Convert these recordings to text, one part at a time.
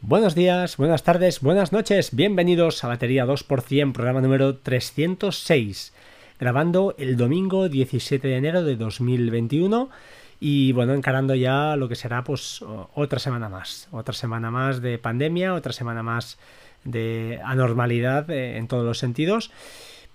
Buenos días, buenas tardes, buenas noches, bienvenidos a Batería 2%, programa número 306, grabando el domingo 17 de enero de 2021 y bueno, encarando ya lo que será pues otra semana más, otra semana más de pandemia, otra semana más de anormalidad eh, en todos los sentidos.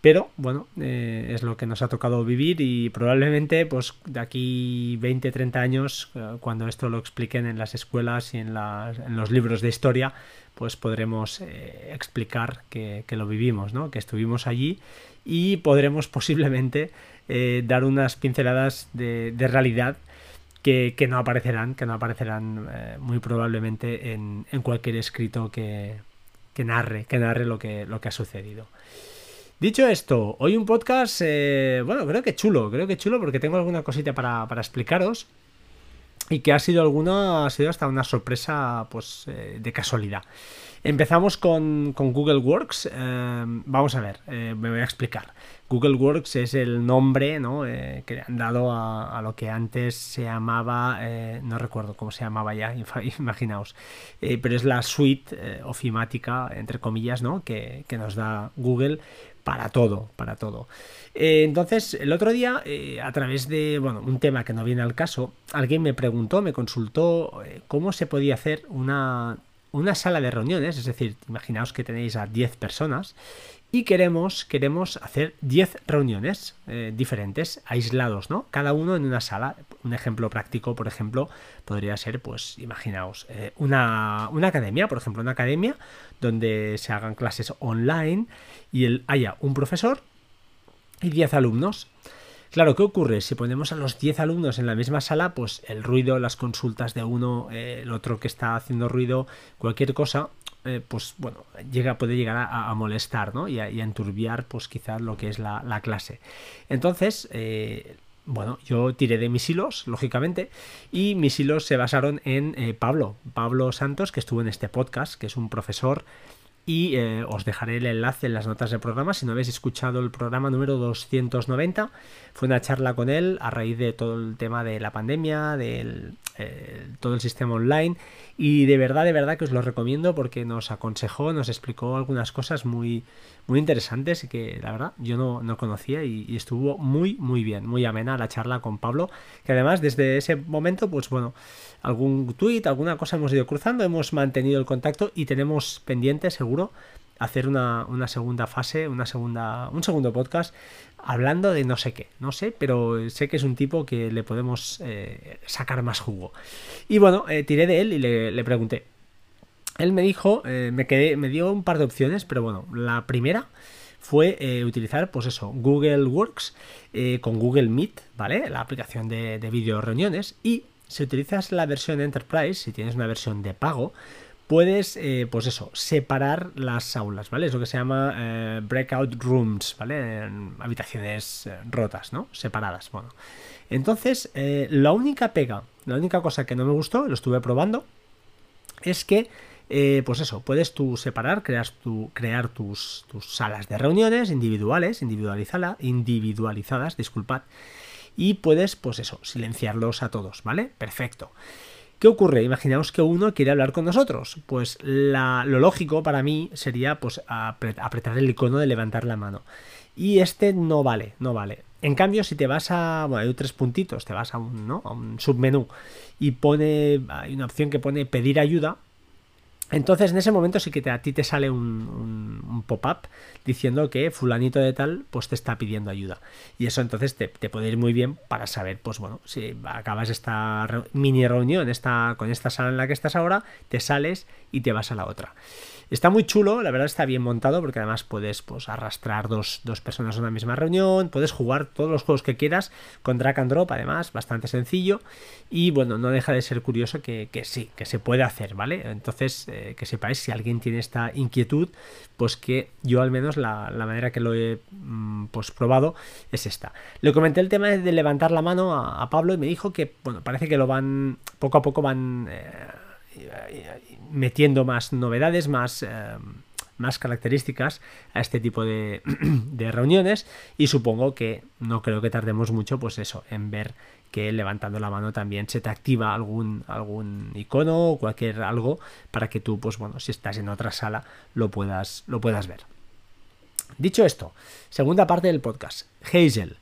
Pero bueno, eh, es lo que nos ha tocado vivir y probablemente pues de aquí 20, 30 años, eh, cuando esto lo expliquen en las escuelas y en, los libros de historia, pues podremos explicar que, lo vivimos, ¿no? que estuvimos allí y podremos posiblemente dar unas pinceladas de, realidad que, no aparecerán, que no aparecerán muy probablemente en, cualquier escrito que, narre, que narre lo que ha sucedido. Dicho esto, hoy un podcast, eh, bueno, creo que chulo, creo que chulo porque tengo alguna cosita para, explicaros y que ha sido alguna, ha sido hasta una sorpresa, pues, eh, de casualidad. Empezamos con, Google Works. Eh, vamos a ver, me voy a explicar. Google Works es el nombre ¿no? que han dado a, lo que antes se llamaba, no recuerdo cómo se llamaba ya, imaginaos, pero es la suite ofimática, entre comillas, ¿no? que, nos da Google para todo, para todo. entonces, el otro día, a través de bueno, un tema que no viene al caso, alguien me preguntó, me consultó cómo se podía hacer una, una sala de reuniones, es decir, imaginaos que tenéis a 10 personas y queremos, queremos hacer 10 reuniones eh, diferentes, aislados, ¿no? Cada uno en una sala. Un ejemplo práctico, por ejemplo, podría ser, pues, imaginaos, eh, una, academia, por ejemplo, una academia donde se hagan clases online y haya un profesor y 10 alumnos. Claro, ¿qué ocurre? Si ponemos a los 10 alumnos en la misma sala, pues el ruido, las consultas de uno, eh, el otro que está haciendo ruido, cualquier cosa, eh, pues bueno, llega, puede llegar a, molestar ¿no? y, a, enturbiar pues quizás lo que es la, clase. Entonces, eh, bueno, yo tiré de mis hilos, lógicamente, y mis hilos se basaron en Pablo, Pablo Santos, que estuvo en este podcast, que es un profesor y os dejaré el enlace en las notas del programa. Si no habéis escuchado el programa número 290 fue una charla con él a raíz de todo el tema de la pandemia del todo el sistema online. Y de verdad, de verdad que os lo recomiendo porque nos aconsejó, nos explicó algunas cosas muy, muy interesantes y que la verdad yo no, conocía y, estuvo muy, muy bien, muy amena la charla con Pablo, que además desde ese momento, pues bueno, algún tweet, alguna cosa hemos ido cruzando, hemos mantenido el contacto y tenemos pendiente seguro hacer una, segunda fase, una segunda, un segundo podcast hablando de no sé qué, no sé, pero sé que es un tipo que le podemos eh, sacar más jugo. Y bueno, eh, tiré de él y le, pregunté. Él me dijo, eh, me, quedé, me dio un par de opciones, pero bueno, la primera fue utilizar, pues eso, Google Works con Google Meet, ¿vale? La aplicación de, de video reuniones. Y si utilizas la versión Enterprise, si tienes una versión de pago, puedes, eh, pues eso, separar las aulas, ¿vale? Es lo que se llama eh, breakout rooms, ¿vale? habitaciones eh, rotas, ¿no? Separadas, bueno. Entonces, la única pega, la única cosa que no me gustó, lo estuve probando, es que, pues eso, puedes tú separar, creas tu, crear tus, tus salas de reuniones individuales, individualizada, individualizadas, disculpad, y puedes, pues eso, silenciarlos a todos, ¿vale? Perfecto. ¿Qué ocurre? Imaginaos que uno quiere hablar con nosotros. Pues lo lógico para mí sería pues apretar el icono de levantar la mano. Y este no vale, no vale. En cambio, si te vas a. Bueno, hay tres puntitos, te vas a un, ¿no? a un submenú y pone. Hay una opción que pone pedir ayuda. Entonces en ese momento sí que a ti te sale un, pop-up diciendo que fulanito de tal pues te está pidiendo ayuda. Y eso entonces te, puede ir muy bien para saber, pues bueno, si acabas esta mini reunión esta, con esta sala en la que estás ahora, te sales y te vas a la otra. Está muy chulo, la verdad está bien montado porque además puedes pues, arrastrar dos, personas a una misma reunión, puedes jugar todos los juegos que quieras con drag and drop, además, bastante sencillo. Y bueno, no deja de ser curioso que, sí, que se puede hacer, ¿vale? Entonces, eh, que sepáis si alguien tiene esta inquietud, pues que yo al menos la, manera que lo he mm, pues, probado es esta. Le comenté el tema de levantar la mano a, Pablo y me dijo que, bueno, parece que lo van, poco a poco van... Eh, metiendo más novedades, más... Eh, más características a este tipo de, de reuniones y supongo que no creo que tardemos mucho pues eso en ver que levantando la mano también se te activa algún, algún icono o cualquier algo para que tú, pues bueno, si estás en otra sala lo puedas, lo puedas ver. Dicho esto, segunda parte del podcast, Hazel.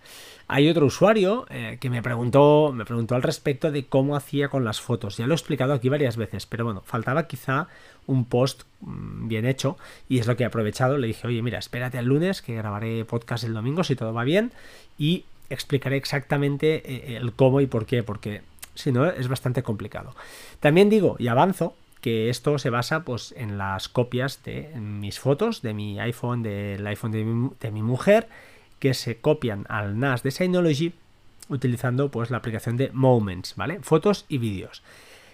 Hay otro usuario eh, que me preguntó, me preguntó al respecto de cómo hacía con las fotos. Ya lo he explicado aquí varias veces, pero bueno, faltaba quizá un post mm, bien hecho y es lo que he aprovechado. Le dije, oye, mira, espérate el lunes que grabaré podcast el domingo si todo va bien y explicaré exactamente eh, el cómo y por qué, porque si no es bastante complicado. También digo y avanzo que esto se basa pues en las copias de mis fotos de mi iPhone, del iPhone de mi, mujer, que se copian al NAS de Synology utilizando pues la aplicación de Moments, ¿vale? Fotos y vídeos.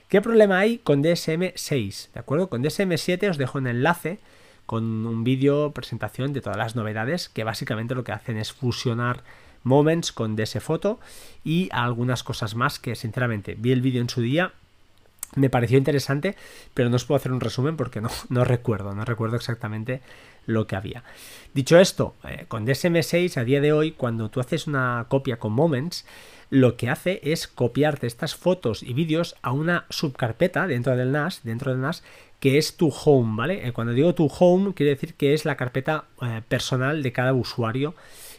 ¿Qué problema hay con DSM6? ¿De acuerdo? Con DSM7 os dejo un enlace con un vídeo presentación de todas las novedades que básicamente lo que hacen es fusionar Moments con DS Foto y algunas cosas más que sinceramente vi el vídeo en su día me pareció interesante, pero no os puedo hacer un resumen porque no, no recuerdo, no recuerdo exactamente lo que había. Dicho esto, eh, con DSM6 a día de hoy, cuando tú haces una copia con Moments, lo que hace es copiarte estas fotos y vídeos a una subcarpeta dentro del NAS, dentro del NAS, que es tu home, ¿vale? Eh, cuando digo tu home, quiere decir que es la carpeta eh, personal de cada usuario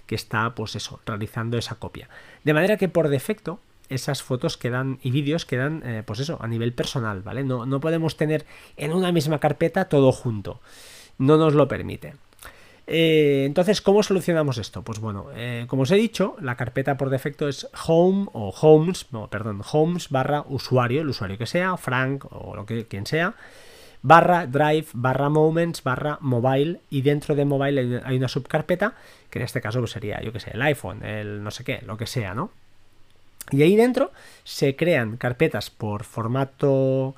que está, pues eso, realizando esa copia. De manera que por defecto, esas fotos quedan y vídeos quedan, pues eso, a nivel personal, ¿vale? No, no podemos tener en una misma carpeta todo junto. No nos lo permite. Eh, entonces, ¿cómo solucionamos esto? Pues bueno, eh, como os he dicho, la carpeta por defecto es home o homes, no, perdón, homes barra usuario, el usuario que sea, Frank o lo que quien sea, barra drive, barra moments, barra mobile y dentro de mobile hay una subcarpeta que en este caso pues sería, yo que sé, el iPhone, el no sé qué, lo que sea, ¿no? Y ahí dentro se crean carpetas por formato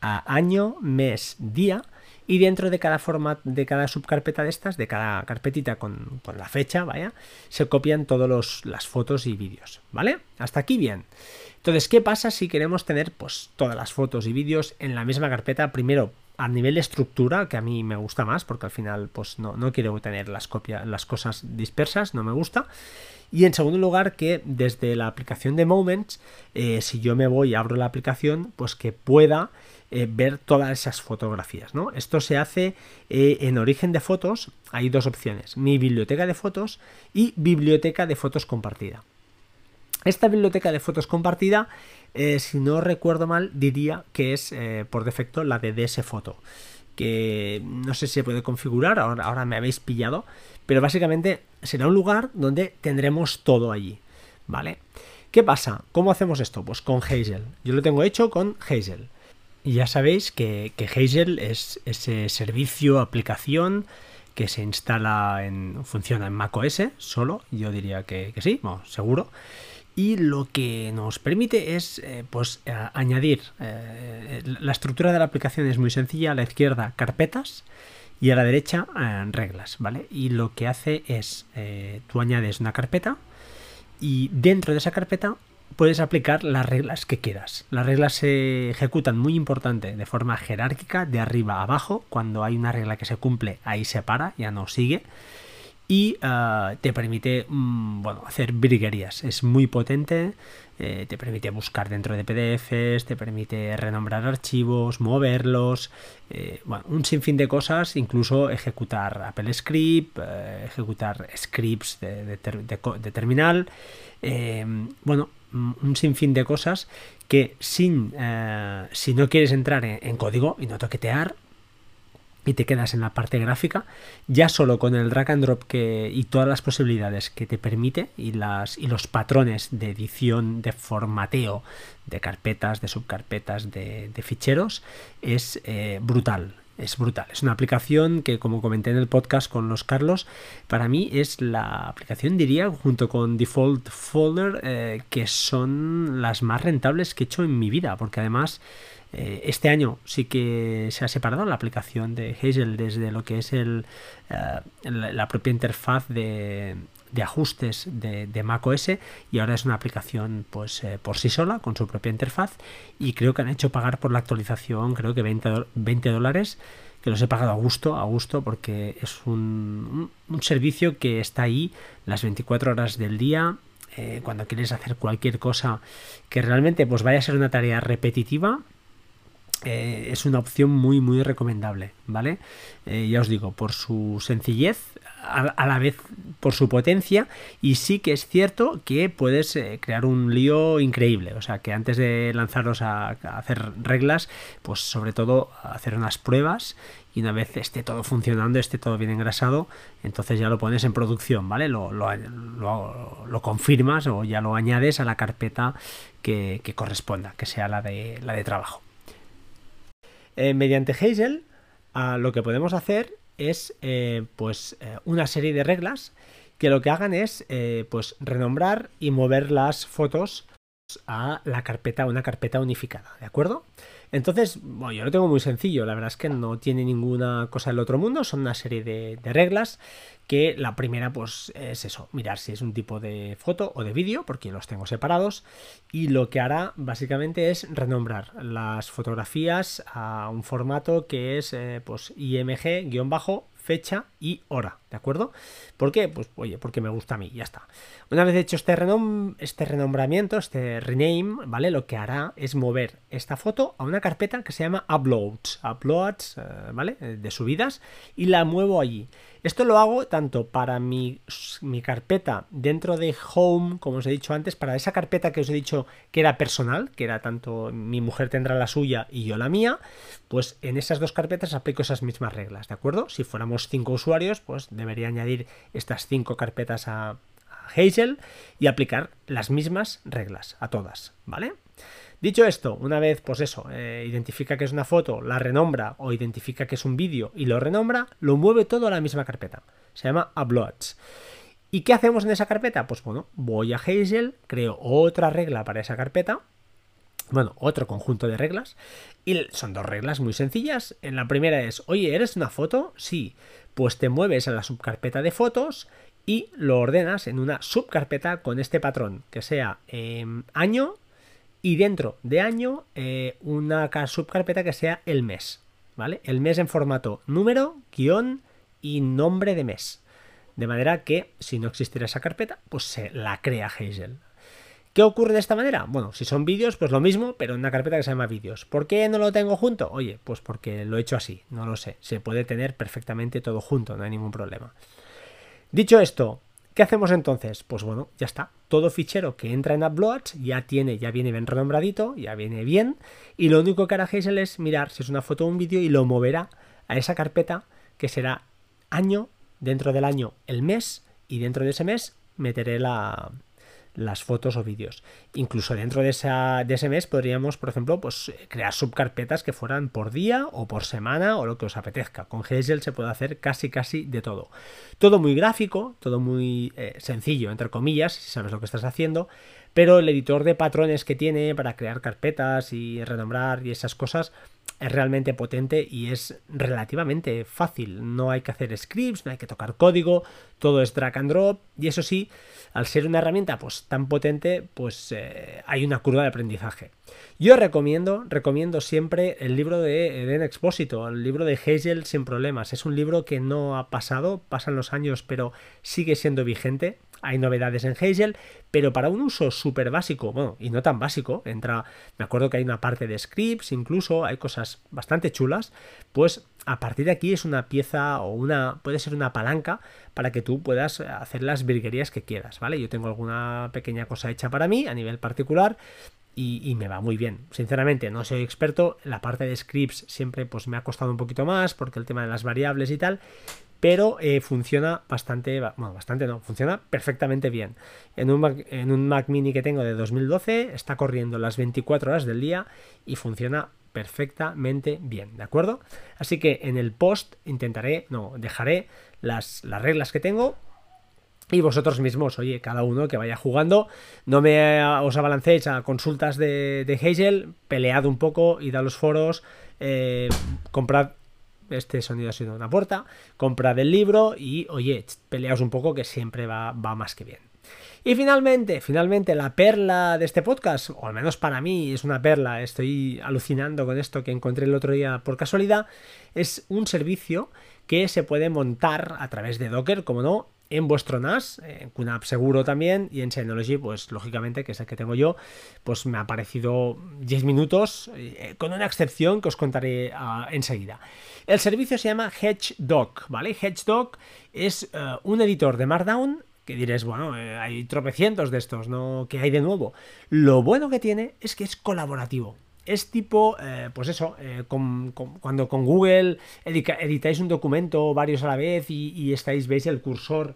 a año, mes, día. Y dentro de cada formato, de cada subcarpeta de estas, de cada carpetita con, la fecha, vaya, se copian todas las fotos y vídeos, ¿vale? Hasta aquí bien. Entonces, ¿qué pasa si queremos tener pues todas las fotos y vídeos en la misma carpeta? Primero, a nivel de estructura, que a mí me gusta más, porque al final, pues no, no quiero tener las copias, las cosas dispersas, no me gusta. Y en segundo lugar, que desde la aplicación de Moments, eh, si yo me voy y abro la aplicación, pues que pueda eh, ver todas esas fotografías. ¿no? Esto se hace eh, en origen de fotos, hay dos opciones, mi biblioteca de fotos y biblioteca de fotos compartida. Esta biblioteca de fotos compartida, si no recuerdo mal, diría que es por defecto la de DS Foto que no sé si se puede configurar, ahora, ahora me habéis pillado, pero básicamente será un lugar donde tendremos todo allí, ¿vale? ¿Qué pasa? ¿Cómo hacemos esto? Pues con Hazel. Yo lo tengo hecho con Hazel. Y ya sabéis que, que Hazel es ese servicio, aplicación que se instala en. funciona en macOS solo. Yo diría que, sí, seguro y lo que nos permite es eh, pues añadir eh, la estructura de la aplicación es muy sencilla. A la izquierda carpetas y a la derecha eh, reglas vale y lo que hace es tú añades una carpeta y dentro de esa carpeta puedes aplicar las reglas que quieras. Las reglas se ejecutan muy importante de forma jerárquica de arriba a abajo. Cuando hay una regla que se cumple ahí se para ya no sigue y ah, te permite mm, bueno, hacer briguerías. Es muy potente, eh, te permite buscar dentro de PDFs, te permite renombrar archivos, moverlos, eh, bueno, un sinfín de cosas, incluso ejecutar Apple Script, eh, ejecutar scripts de, terminal, bueno, mm, un sinfín de cosas que sin, si no quieres entrar en código y no toquetear, y te quedas en la parte gráfica, ya solo con el drag and drop que, y todas las posibilidades que te permite y, las, y los patrones de edición, de formateo de carpetas, de subcarpetas, de, ficheros, es eh, brutal. Es brutal. Es una aplicación que, como comenté en el podcast con los Carlos, para mí es la aplicación, diría, junto con Default Folder, eh, que son las más rentables que he hecho en mi vida, porque además eh, este año sí que se ha separado la aplicación de Hazel desde lo que es el, eh, la propia interfaz de, ajustes de, de, Mac OS y ahora es una aplicación pues eh, por sí sola con su propia interfaz y creo que han hecho pagar por la actualización creo que 20, 20 dólares que los he pagado a gusto, a gusto, porque es un, servicio que está ahí las 24 horas del día, cuando quieres hacer cualquier cosa que realmente pues vaya a ser una tarea repetitiva, eh, es una opción muy muy recomendable, ¿vale? Eh, ya os digo, por su sencillez, a, la vez por su potencia, y sí que es cierto que puedes crear un lío increíble, o sea que antes de lanzaros a, hacer reglas, pues sobre todo hacer unas pruebas y una vez esté todo funcionando, esté todo bien engrasado, entonces ya lo pones en producción, ¿vale? Lo, lo, confirmas o ya lo añades a la carpeta que, corresponda, que sea la de, la de trabajo. Eh, mediante Hazel, lo que podemos hacer es eh, pues eh, una serie de reglas que lo que hagan es pues renombrar y mover las fotos a la carpeta, una carpeta unificada, ¿de acuerdo? Entonces, bueno, yo lo tengo muy sencillo, la verdad es que no tiene ninguna cosa del otro mundo, son una serie de, reglas que la primera pues es eso, mirar si es un tipo de foto o de vídeo, porque los tengo separados, y lo que hará básicamente es renombrar las fotografías a un formato que es eh, pues img-bajo fecha y hora, ¿de acuerdo? ¿Por qué? Pues oye, porque me gusta a mí, ya está. Una vez hecho este, renom este renombramiento, este rename, ¿vale? Lo que hará es mover esta foto a una carpeta que se llama Uploads, Uploads, eh, ¿vale? De subidas, y la muevo allí. Esto lo hago tanto para mi, mi, carpeta dentro de Home, como os he dicho antes, para esa carpeta que os he dicho que era personal, que era tanto mi mujer tendrá la suya y yo la mía, pues en esas dos carpetas aplico esas mismas reglas, ¿de acuerdo? Si fuéramos cinco usuarios, pues debería añadir estas cinco carpetas a, Hazel y aplicar las mismas reglas a todas, ¿vale? Dicho esto, una vez, pues eso, eh, identifica que es una foto, la renombra o identifica que es un vídeo y lo renombra, lo mueve todo a la misma carpeta. Se llama Uploads. ¿Y qué hacemos en esa carpeta? Pues bueno, voy a Hazel, creo otra regla para esa carpeta, bueno, otro conjunto de reglas, y son dos reglas muy sencillas. En la primera es, oye, ¿eres una foto? Sí, pues te mueves a la subcarpeta de fotos y lo ordenas en una subcarpeta con este patrón, que sea em, año y dentro de año eh, una subcarpeta que sea el mes, ¿vale? El mes en formato número, guion y nombre de mes. De manera que si no existiera esa carpeta, pues se la crea Hazel. ¿Qué ocurre de esta manera? Bueno, si son vídeos, pues lo mismo, pero en una carpeta que se llama vídeos. ¿Por qué no lo tengo junto? Oye, pues porque lo he hecho así, no lo sé. Se puede tener perfectamente todo junto, no hay ningún problema. Dicho esto, ¿Qué hacemos entonces? Pues bueno, ya está. Todo fichero que entra en Uploads ya tiene, ya viene bien renombradito, ya viene bien. Y lo único que hará Hazel es mirar si es una foto o un vídeo y lo moverá a esa carpeta que será año, dentro del año el mes, y dentro de ese mes meteré la, las fotos o vídeos. Incluso dentro de, de, ese mes podríamos, por ejemplo, pues crear subcarpetas que fueran por día o por semana o lo que os apetezca. Con Hazel se puede hacer casi casi de todo. Todo muy gráfico, todo muy eh, sencillo, entre comillas, si sabes lo que estás haciendo, pero el editor de patrones que tiene para crear carpetas y renombrar y esas cosas es realmente potente y es relativamente fácil. No hay que hacer scripts, no hay que tocar código, todo es drag and drop y eso sí, al ser una herramienta pues tan potente, pues eh, hay una curva de aprendizaje. Yo recomiendo, recomiendo siempre el libro de Eden Expósito, el libro de Hazel sin problemas. Es un libro que no ha pasado, pasan los años, pero sigue siendo vigente hay novedades en Hazel, pero para un uso súper básico, bueno, y no tan básico, entra, me acuerdo que hay una parte de scripts, incluso hay cosas bastante chulas, pues a partir de aquí es una pieza o una, puede ser una palanca para que tú puedas hacer las virguerías que quieras, ¿vale? Yo tengo alguna pequeña cosa hecha para mí a nivel particular, y, me va muy bien. Sinceramente, no soy experto. La parte de scripts siempre pues me ha costado un poquito más porque el tema de las variables y tal pero eh, funciona bastante, bueno, bastante no, funciona perfectamente bien. En un, Mac, en un Mac mini que tengo de 2012 está corriendo las 24 horas del día y funciona perfectamente bien, ¿de acuerdo? Así que en el post intentaré, no, dejaré las, las reglas que tengo y vosotros mismos, oye, cada uno que vaya jugando, no me os abalancéis a consultas de, de Hazel, pelead un poco, id a los foros, eh, comprad este sonido ha sido una puerta, comprad el libro y, oye, peleaos un poco que siempre va, va más que bien. Y finalmente, finalmente, la perla de este podcast, o al menos para mí es una perla, estoy alucinando con esto que encontré el otro día por casualidad, es un servicio que se puede montar a través de Docker, como no, en vuestro NAS, en QNAP seguro también, y en Synology, pues lógicamente, que es el que tengo yo, pues me ha parecido 10 minutos, eh, con una excepción que os contaré ah, enseguida. El servicio se llama HedgeDoc, ¿vale? HedgeDoc es eh, un editor de Markdown que diréis, bueno, eh, hay tropecientos de estos, ¿no? ¿Qué hay de nuevo? Lo bueno que tiene es que es colaborativo es tipo, eh, pues eso, eh, cuando con Google editáis un documento varios a la vez y, estáis, veis el cursor,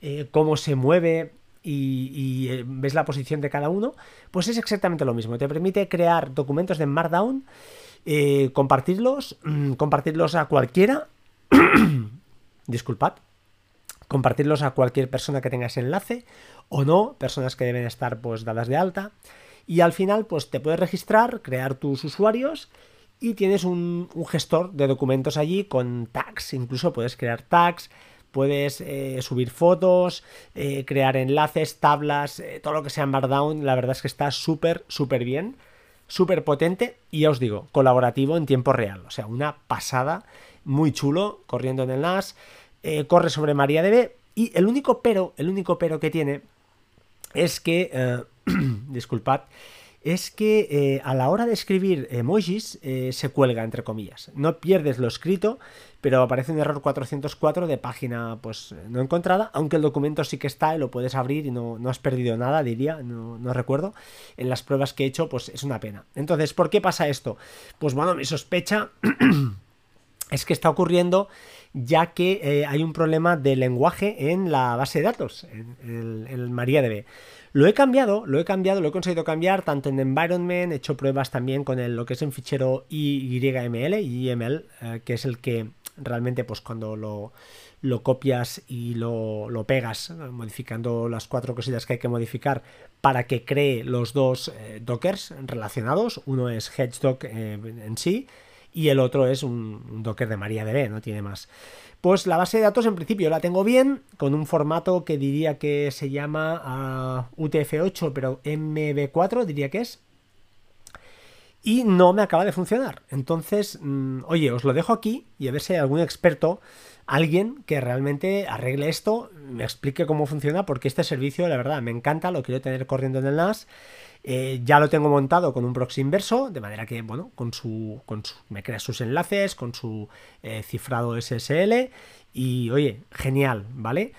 eh, cómo se mueve y, ves la posición de cada uno, pues es exactamente lo mismo. Te permite crear documentos de Markdown, compartirlos, mm, compartirlos a cualquiera, disculpad, compartirlos a cualquier persona que tenga ese enlace o no, personas que deben estar pues dadas de alta y al final pues te puedes registrar, crear tus usuarios y tienes un, gestor de documentos allí con tags, incluso puedes crear tags, puedes eh, subir fotos, eh, crear enlaces, tablas, eh, todo lo que sea en Markdown, la verdad es que está súper, súper bien, súper potente y ya os digo, colaborativo en tiempo real, o sea, una pasada, muy chulo, corriendo en el NAS, corre sobre MariaDB y el único pero, el único pero que tiene es que disculpad, es que eh, a la hora de escribir emojis eh, se cuelga, entre comillas. No pierdes lo escrito, pero aparece un error 404 de página pues no encontrada, aunque el documento sí que está y lo puedes abrir y no, has perdido nada, diría, no, no, recuerdo. En las pruebas que he hecho, pues es una pena. Entonces, ¿por qué pasa esto? Pues bueno, mi sospecha es que está ocurriendo ya que eh, hay un problema de lenguaje en la base de datos, en el, MariaDB. Lo he cambiado, lo he cambiado, lo he conseguido cambiar tanto en environment, he hecho pruebas también con el, lo que es en fichero YML, YML, eh, que es el que realmente pues cuando lo, lo copias y lo, lo, pegas, modificando las cuatro cositas que hay que modificar para que cree los dos eh, dockers relacionados. Uno es HedgeDoc eh, en sí y el otro es un, Docker de MariaDB, no tiene más. Pues la base de datos en principio la tengo bien, con un formato que diría que se llama ah, UTF-8, pero MB4 diría que es. Y no me acaba de funcionar. Entonces, mm, oye, os lo dejo aquí y a ver si hay algún experto, alguien que realmente arregle esto, me explique cómo funciona, porque este servicio, la verdad, me encanta, lo quiero tener corriendo en el NAS. Eh, ya lo tengo montado con un proxy inverso, de manera que, bueno, con su, me crea sus enlaces, con su eh, cifrado SSL y, oye, genial, ¿vale?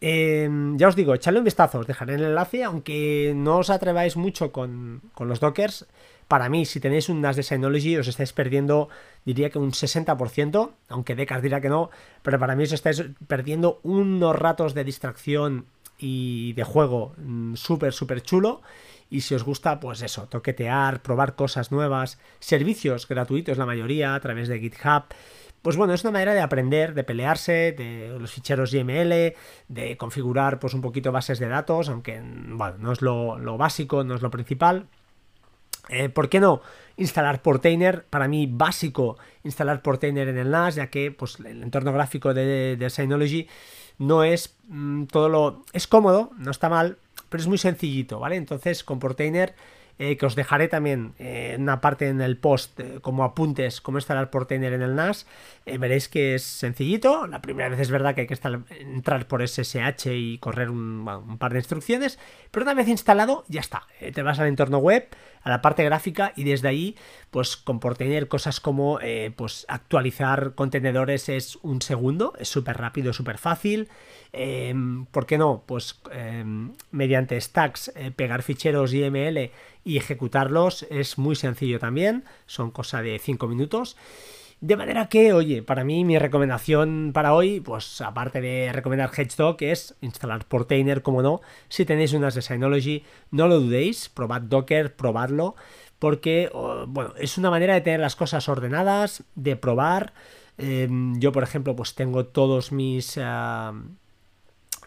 Em, ya os digo, echadle un vistazo, os dejaré el enlace, aunque no os atreváis mucho con, con los dockers, para mí, si tenéis un NAS de Synology, os estáis perdiendo, diría que un 60%, aunque Decas dirá que no, pero para mí os estáis perdiendo unos ratos de distracción y de juego mm, súper, súper chulo. Y si os gusta, pues eso, toquetear, probar cosas nuevas, servicios gratuitos la mayoría a través de GitHub. Pues bueno, es una manera de aprender, de pelearse, de los ficheros YML, de configurar pues un poquito bases de datos, aunque bueno, no es lo, básico, no es lo principal. Eh, ¿Por qué no instalar Portainer? Para mí básico instalar Portainer en el NAS, ya que pues, el entorno gráfico de Synology no es mm, todo lo... es cómodo, no está mal, pero es muy sencillito, ¿vale? Entonces con Portainer, eh, que os dejaré también eh, una parte en el post eh, como apuntes cómo instalar Portainer en el NAS, veréis que es sencillito. La primera vez es verdad que hay que entrar por SSH y correr un, par de instrucciones, pero una vez instalado ya está. te vas al entorno web, a la parte gráfica y desde ahí, pues con Portainer cosas como pues actualizar contenedores es un segundo, es súper rápido, súper fácil. Em, ¿Por qué no? Pues em, mediante stacks eh, pegar ficheros YML y ejecutarlos es muy sencillo también, son cosa de 5 minutos. De manera que, oye, para mí mi recomendación para hoy, pues aparte de recomendar HedgeDoc, es instalar Portainer, como no. Si tenéis unas de Synology, no lo dudéis, probad Docker, probadlo, porque, bueno, es una manera de tener las cosas ordenadas, de probar. Em, yo, por ejemplo, pues tengo todos mis... Ah,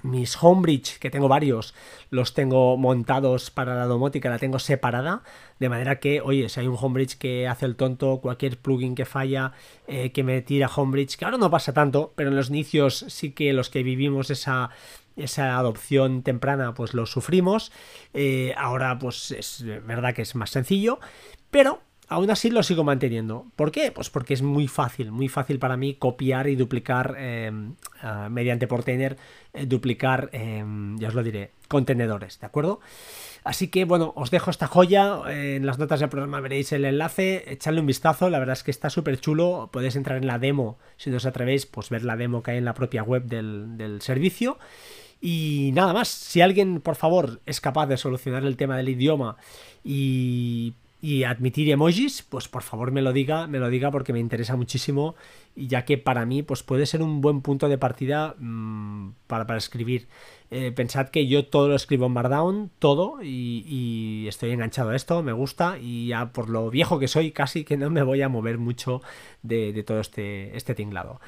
mis homebridge, que tengo varios, los tengo montados para la domótica, la tengo separada, de manera que, oye, si hay un homebridge que hace el tonto, cualquier plugin que falla, eh, que me tira homebridge, que ahora no pasa tanto, pero en los inicios sí que los que vivimos esa esa adopción temprana pues lo sufrimos. Eh, ahora pues es verdad que es más sencillo, pero aún así lo sigo manteniendo. ¿Por qué? Pues porque es muy fácil, muy fácil para mí copiar y duplicar em, mediante Portainer, eh, duplicar, em, ya os lo diré, contenedores, ¿de acuerdo? Así que bueno, os dejo esta joya. En las notas del programa veréis el enlace. Echadle un vistazo. La verdad es que está súper chulo. Podéis entrar en la demo. Si no os atrevéis, pues ver la demo que hay en la propia web del, del servicio. Y nada más. Si alguien, por favor, es capaz de solucionar el tema del idioma y y admitir emojis, pues por favor me lo diga, me lo diga porque me interesa muchísimo y ya que para mí pues puede ser un buen punto de partida mm, para, para, escribir. Eh, pensad que yo todo lo escribo en Markdown, todo, y, estoy enganchado a esto, me gusta y ya por lo viejo que soy casi que no me voy a mover mucho de, todo este, este tinglado.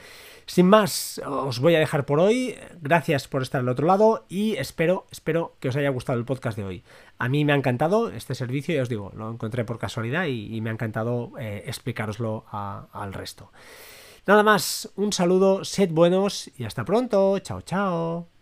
Sin más, os voy a dejar por hoy. Gracias por estar al otro lado y espero, espero que os haya gustado el podcast de hoy. A mí me ha encantado este servicio, ya os digo, lo encontré por casualidad y, me ha encantado eh, explicaroslo al resto. Nada más, un saludo, sed buenos y hasta pronto. Chao, chao.